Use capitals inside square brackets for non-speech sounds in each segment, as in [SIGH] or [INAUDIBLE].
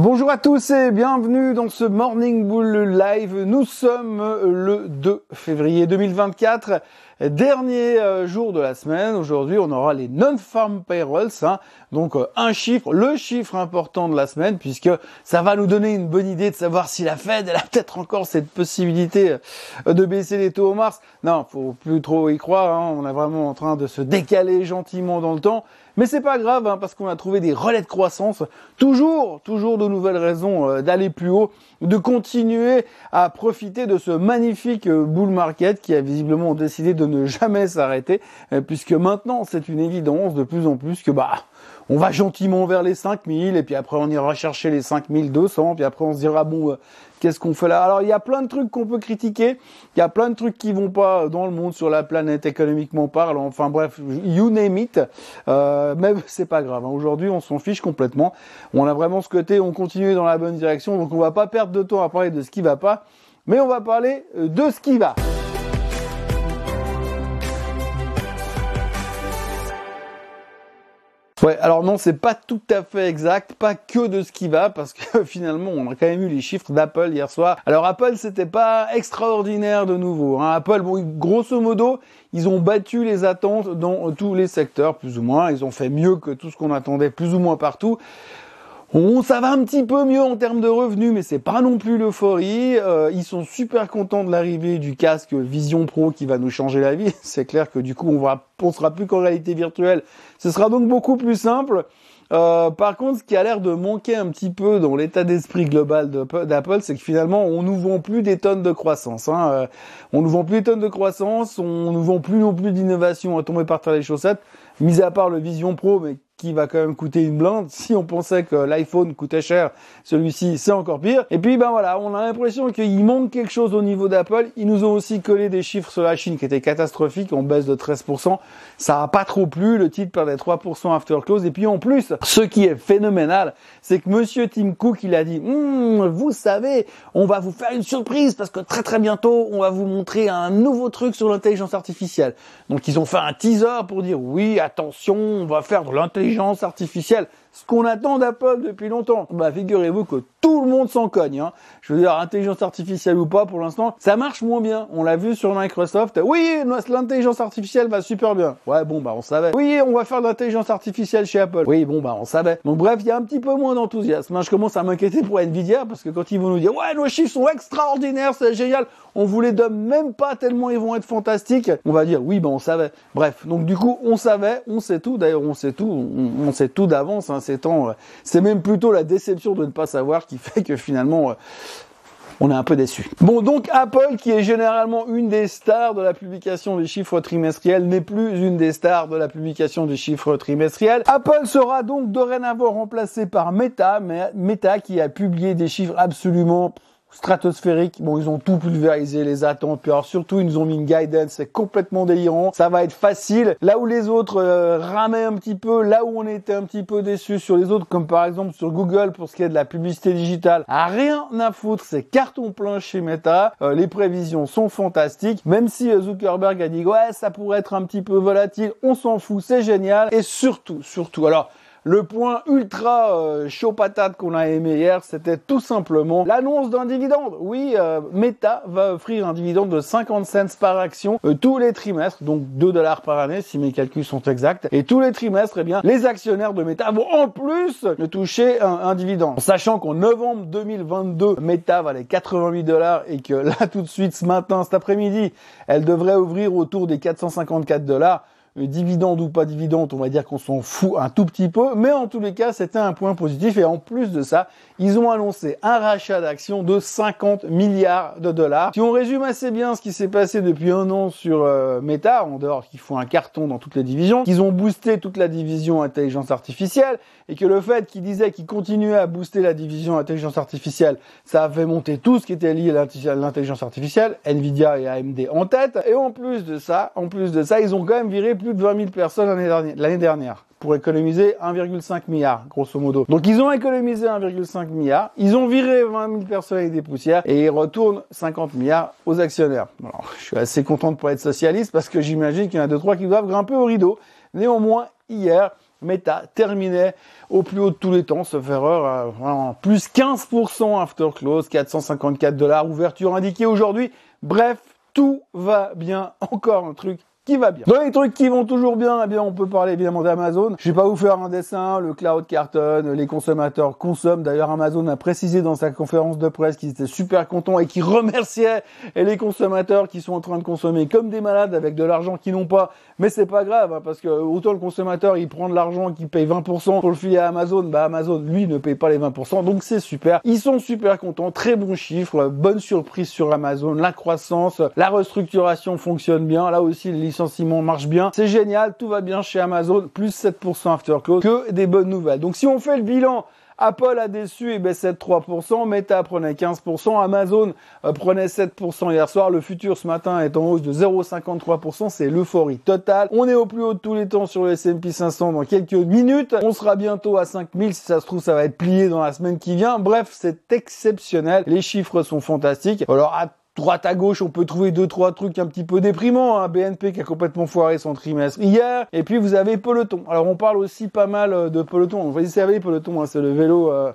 Bonjour à tous et bienvenue dans ce Morning Bull Live. Nous sommes le 2 février 2024, dernier euh, jour de la semaine. Aujourd'hui, on aura les non-farm payrolls, hein. donc euh, un chiffre, le chiffre important de la semaine, puisque ça va nous donner une bonne idée de savoir si la Fed elle a peut-être encore cette possibilité euh, de baisser les taux au mars. Non, faut plus trop y croire. Hein. On est vraiment en train de se décaler gentiment dans le temps. Mais c'est pas grave hein, parce qu'on a trouvé des relais de croissance, toujours, toujours de nouvelles raisons d'aller plus haut, de continuer à profiter de ce magnifique bull market qui a visiblement décidé de ne [LAUGHS] jamais s'arrêter, euh, puisque maintenant c'est une évidence de plus en plus que bah on va gentiment vers les 5000 et puis après on ira chercher les 5200 puis après on se dira bon euh, qu'est-ce qu'on fait là? Alors il y a plein de trucs qu'on peut critiquer, il y a plein de trucs qui vont pas dans le monde sur la planète économiquement parlant. Enfin bref, you name it. Euh, mais [LAUGHS] c'est pas grave. Hein. Aujourd'hui, on s'en fiche complètement. On a vraiment ce côté, on continue dans la bonne direction, donc on va pas perdre de temps à parler de ce qui va pas, mais on va parler euh, de ce qui va. Ouais, alors non, c'est pas tout à fait exact, pas que de ce qui va, parce que [LAUGHS] finalement, on a quand même eu les chiffres d'Apple hier soir. Alors Apple, c'était pas extraordinaire de nouveau. Hein. Apple, bon, grosso modo, ils ont battu les attentes dans tous les secteurs, plus ou moins. Ils ont fait mieux que tout ce qu'on attendait, plus ou moins partout. On, ça va un petit peu mieux en termes de revenus, mais c'est pas non plus l'euphorie. Euh, ils sont super contents de l'arrivée du casque Vision Pro qui va nous changer la vie. [LAUGHS] C'est clair que du coup, on va, on sera plus qu'en réalité virtuelle. Ce sera donc beaucoup plus simple. Euh, par contre, ce qui a l'air de manquer un petit peu dans l'état d'esprit global d'Apple, c'est que finalement, on nous vend plus des tonnes de croissance. Hein. Euh, on nous vend plus des tonnes de croissance, on nous vend plus non plus d'innovation à tomber par terre les chaussettes, mis à part le Vision Pro, mais qui va quand même coûter une blinde. Si on pensait que l'iPhone coûtait cher, celui-ci c'est encore pire. Et puis ben voilà, on a l'impression qu'il manque quelque chose au niveau d'Apple. Ils nous ont aussi collé des chiffres sur la Chine qui étaient catastrophiques, en baisse de 13%. Ça a pas trop plu, le titre perdait 3% after close. Et puis en plus, ce qui est phénoménal, c'est que Monsieur Tim Cook, il a dit, hum, vous savez, on va vous faire une surprise parce que très très bientôt, on va vous montrer un nouveau truc sur l'intelligence artificielle. Donc ils ont fait un teaser pour dire, oui, attention, on va faire de l'intelligence artificielle, ce qu'on attend d'Apple depuis longtemps. Bah figurez-vous que tout le monde s'en cogne. Hein. Je veux dire, intelligence artificielle ou pas, pour l'instant, ça marche moins bien. On l'a vu sur Microsoft. Oui, l'intelligence artificielle va super bien. Ouais, bon, bah on savait. Oui, on va faire de l'intelligence artificielle chez Apple. Oui, bon, bah on savait. Donc bref, il y a un petit peu moins d'enthousiasme. Hein. Je commence à m'inquiéter pour Nvidia, parce que quand ils vont nous dire, ouais, nos chiffres sont extraordinaires, c'est génial, on vous les donne même pas tellement ils vont être fantastiques, on va dire, oui, bah on savait. Bref, donc du coup, on savait, on sait tout. D'ailleurs, on sait tout, on, sait tout d'avance. Hein, euh, c'est même plutôt la déception de ne pas savoir qui fait que finalement euh, on est un peu déçu. Bon, donc Apple, qui est généralement une des stars de la publication des chiffres trimestriels, n'est plus une des stars de la publication des chiffres trimestriels. Apple sera donc dorénavant remplacé par Meta, Meta qui a publié des chiffres absolument stratosphérique. Bon, ils ont tout pulvérisé, les attentes. Puis alors surtout, ils nous ont mis une guidance, c'est complètement délirant. Ça va être facile. Là où les autres euh, ramaient un petit peu, là où on était un petit peu déçus sur les autres, comme par exemple sur Google pour ce qui est de la publicité digitale, a rien à foutre. C'est carton plein chez Meta. Euh, les prévisions sont fantastiques. Même si euh, Zuckerberg a dit ouais, ça pourrait être un petit peu volatile, on s'en fout, c'est génial. Et surtout, surtout, alors le point ultra euh, chaud patate qu'on a aimé hier, c'était tout simplement l'annonce d'un dividende. Oui, euh, Meta va offrir un dividende de 50 cents par action euh, tous les trimestres, donc 2 dollars par année si mes calculs sont exacts. Et tous les trimestres, eh bien, les actionnaires de Meta vont en plus toucher un, un dividende. Sachant qu'en novembre 2022, Meta valait 88 dollars et que là [LAUGHS] tout de suite ce matin, cet après-midi, elle devrait ouvrir autour des 454 dollars. Euh, dividende ou pas dividende, on va dire qu'on s'en fout un tout petit peu, mais en tous les cas, c'était un point positif et en plus de ça, ils ont annoncé un rachat d'actions de 50 milliards de dollars. Si on résume assez bien ce qui s'est passé depuis un an sur euh, Meta, en dehors qu'ils font un carton dans toutes les divisions, qu'ils ont boosté toute la division intelligence artificielle et que le fait qu'ils disaient qu'ils continuaient à booster la division intelligence artificielle, ça a fait monter tout ce qui était lié à l'intelligence artificielle, Nvidia et AMD en tête. Et en plus de ça, en plus de ça, ils ont quand même viré plus de 20 000 personnes l'année dernière pour économiser 1,5 milliard, grosso modo. Donc ils ont économisé 1,5 milliard, ils ont viré 20 000 personnes avec des poussières et ils retournent 50 milliards aux actionnaires. Alors, je suis assez content de être socialiste parce que j'imagine qu'il y en a deux trois qui doivent grimper au rideau. Néanmoins, hier, Meta terminait au plus haut de tous les temps, sauf erreur, euh, plus 15% after close, 454 dollars, ouverture indiquée aujourd'hui. Bref, tout va bien. [LAUGHS] Encore un truc qui va bien. Dans les trucs qui vont toujours bien, eh bien, on peut parler évidemment d'Amazon. Je vais pas vous faire un dessin, le cloud cartonne, les consommateurs consomment. D'ailleurs, Amazon a précisé dans sa conférence de presse qu'ils étaient super contents et qu'ils remerciaient les consommateurs qui sont en train de consommer comme des malades avec de l'argent qu'ils n'ont pas. Mais c'est pas grave, hein, parce que autant le consommateur, il prend de l'argent, qu'il paye 20% pour le filer à Amazon, bah Amazon, lui, ne paye pas les 20%. Donc c'est super. Ils sont super contents, très bons chiffres, bonne surprise sur Amazon, la croissance, la restructuration fonctionne bien. Là aussi, les licenciements bien. C'est génial, tout va bien chez Amazon, plus 7% after close, que des bonnes nouvelles. Donc si on fait le bilan Apple a déçu et baissait de 3%, Meta prenait 15%, Amazon euh, prenait 7% hier soir, le futur ce matin est en hausse de 0,53%, c'est l'euphorie totale. On est au plus haut de tous les temps sur le S&P 500 dans quelques minutes, on sera bientôt à 5000, si ça se trouve ça va être plié dans la semaine qui vient. Bref, c'est exceptionnel, les chiffres sont fantastiques. Alors droite à gauche, on peut trouver deux trois trucs un petit peu déprimants. Hein. BNP qui a complètement foiré son trimestre hier. Et puis vous avez Peloton. Alors on parle aussi pas mal euh, de Peloton. Vous savez Peloton, hein, c'est le vélo euh,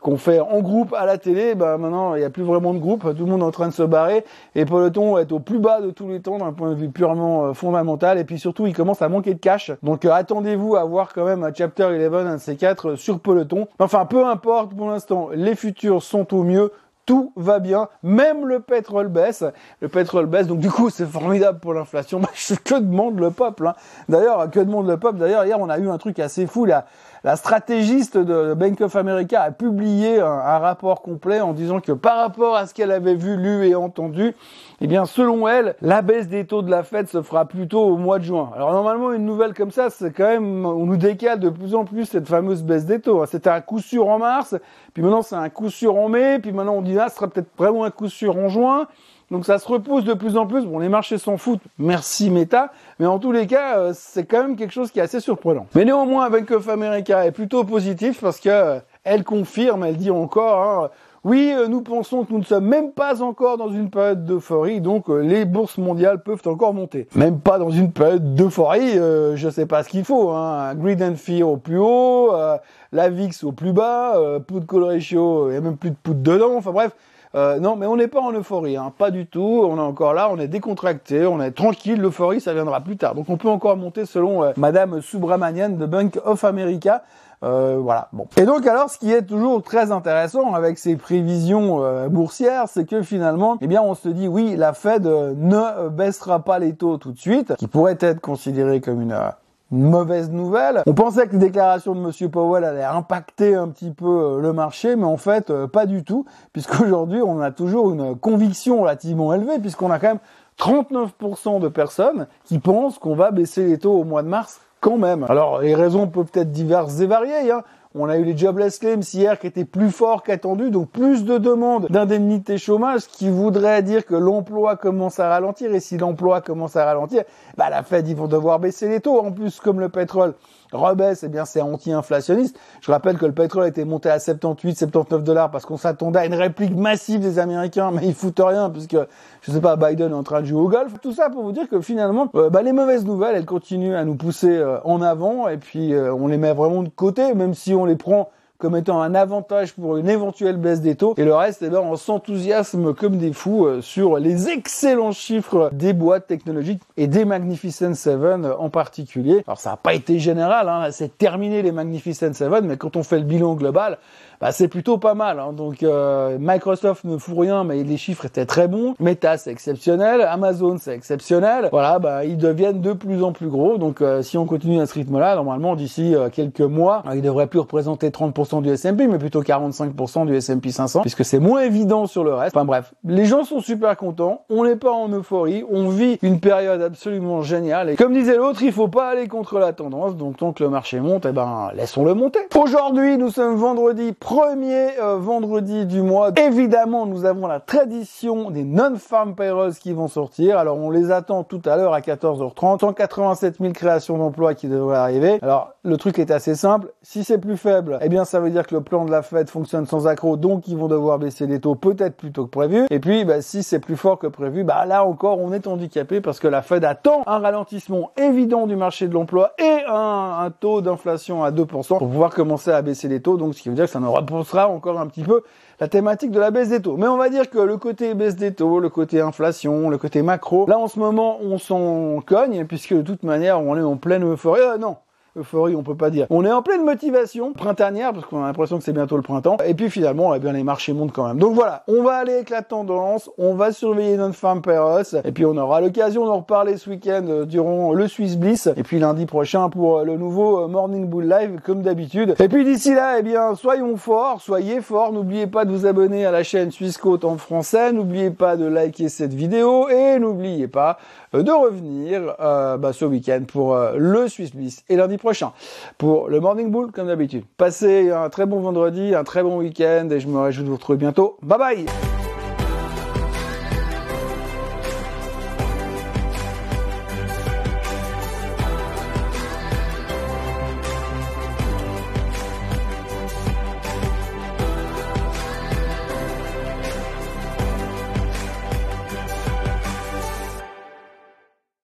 qu'on fait en groupe à la télé. Bah maintenant il n'y a plus vraiment de groupe. Tout le monde est en train de se barrer. Et Peloton est au plus bas de tous les temps d'un point de vue purement euh, fondamental. Et puis surtout il commence à manquer de cash. Donc attendez-vous à voir quand même un chapter 11, un de ces sur Peloton. Enfin peu importe pour l'instant. Les futurs sont au mieux tout va bien, même le pétrole baisse. Le pétrole baisse, donc du coup c'est formidable pour l'inflation. [LAUGHS] que demande le peuple hein. D'ailleurs, que demande le peuple? D'ailleurs, hier on a eu un truc assez fou là la stratégiste de Bank of America a publié un, rapport complet en disant que par rapport à ce qu'elle avait vu, lu et entendu, eh bien, selon elle, la baisse des taux de la Fed se fera plutôt au mois de juin. Alors normalement, une nouvelle comme ça, c'est quand même, on nous décale de plus en plus cette fameuse baisse des taux. C'était un coup sûr en mars, puis maintenant c'est un coup sûr en mai, puis maintenant on dit ah, ce sera peut-être vraiment un coup sûr en juin. Donc ça se repousse de plus en plus. Bon, les marchés s'en foutent. Merci Meta. Mais en tous les cas, euh, c'est quand même quelque chose qui est assez surprenant. Mais néanmoins, Bank of America est plutôt positif parce que euh, elle confirme, elle dit encore, hein, oui, euh, nous pensons que nous ne sommes même pas encore dans une période d'euphorie, donc les bourses mondiales peuvent encore monter. Même pas dans une période d'euphorie, euh, je sais pas ce qu'il faut. Hein. Greed and Fear au plus haut, la VIX au plus bas, put call ratio, il y a même plus de put dedans. Enfin bref, euh, non, mais on n'est pas en euphorie, hein, pas du tout. On est encore là, on est décontracté, on est tranquille. L'euphorie, ça viendra plus tard. Donc on peut encore monter selon euh, Madame Subramanian de Bank of America. Euh, voilà. Bon. Et donc alors, ce qui est toujours très intéressant avec ces prévisions euh, boursières, c'est que finalement, eh bien, on se dit oui, la Fed ne baissera pas les taux tout de suite, qui pourrait être considéré comme une mauvaise nouvelle. On pensait que les déclarations de Monsieur Powell allaient impacter un petit peu euh, le marché, mais en fait euh, pas du tout, puisqu'aujourd'hui on a toujours une conviction relativement élevée, puisqu'on a quand même 39% de personnes qui pensent qu'on va baisser les taux au mois de mars quand même. Alors les raisons peuvent être diverses et variées. Hein. On a eu les jobless claims hier qui étaient plus forts qu'attendu, donc plus de demandes d'indemnité chômage, ce qui voudrait dire que l'emploi commence à ralentir. Et si l'emploi commence à ralentir, bah la Fed, ils vont devoir baisser les taux. En plus, comme le pétrole rebaisse, eh bien c'est anti-inflationniste. Je rappelle que le pétrole était monté à 78, 79 dollars parce qu'on s'attendait à une réplique massive des Américains, mais ils foutent rien puisque je sais pas, Biden est en train de jouer au golf. Tout ça pour vous dire que finalement, euh, bah, les mauvaises nouvelles, elles continuent à nous pousser euh, en avant et puis euh, on les met vraiment de côté, même si on les prend comme étant un avantage pour une éventuelle baisse des taux. Et le reste, eh ben, on s'enthousiasme comme des fous euh, sur les excellents chiffres des boîtes technologiques et des Magnificent Seven en particulier. Alors ça n'a pas été général, hein, c'est terminé les Magnificent Seven, mais quand on fait le bilan global, bah, c'est plutôt pas mal. Hein. Donc euh, Microsoft ne fout rien, mais les chiffres étaient très bons. Meta c'est exceptionnel, Amazon c'est exceptionnel. Voilà, bah ils deviennent de plus en plus gros. Donc euh, si on continue à ce rythme-là, normalement d'ici euh, quelques mois, ils devraient plus représenter 30% du S&P, mais plutôt 45% du S&P 500, puisque c'est moins évident sur le reste. Enfin bref, les gens sont super contents. On n'est pas en euphorie, on vit une période absolument géniale. Et comme disait l'autre, il faut pas aller contre la tendance. Donc tant que le marché monte, eh ben laissons-le monter. Aujourd'hui, nous sommes vendredi premier euh, vendredi du mois. Évidemment, nous avons la tradition des non-farm payrolls qui vont sortir. Alors, on les attend tout à l'heure à 14h30. 187 000 créations d'emplois qui devraient arriver. Alors, le truc est assez simple. Si c'est plus faible, eh bien ça veut dire que le plan de la Fed fonctionne sans accroc, donc ils vont devoir baisser les taux peut-être plus tôt que prévu. Et puis bah, si c'est plus fort que prévu, bah là encore on est handicapé parce que la Fed attend un ralentissement évident du marché de l'emploi et un, un taux d'inflation à 2% pour pouvoir commencer à baisser les taux. Donc ce qui veut dire que ça nous repoussera encore un petit peu la thématique de la baisse des taux. Mais on va dire que le côté baisse des taux, le côté inflation, le côté macro, là en ce moment on s'en cogne puisque de toute manière on est en pleine euphorie. Euh, non, euphorie, on peut pas dire. On est en pleine motivation printanière parce qu'on a l'impression que c'est bientôt le printemps. Et puis finalement, eh bien les marchés montent quand même. Donc voilà, on va aller avec la tendance, on va surveiller notre femme Perros et puis on aura l'occasion d'en reparler ce week-end euh, durant le Swiss Bliss et puis lundi prochain pour euh, le nouveau euh, Morning Bull Live comme d'habitude. Et puis d'ici là, eh bien soyons forts, soyez forts. N'oubliez pas de vous abonner à la chaîne Suisse Côte en français. N'oubliez pas de liker cette vidéo et n'oubliez pas de revenir bah, ce week-end pour le Swiss Bliss et lundi prochain pour le Morning Bull comme d'habitude. Passez un très bon vendredi, un très bon week-end et je me réjouis de vous retrouver bientôt. Bye bye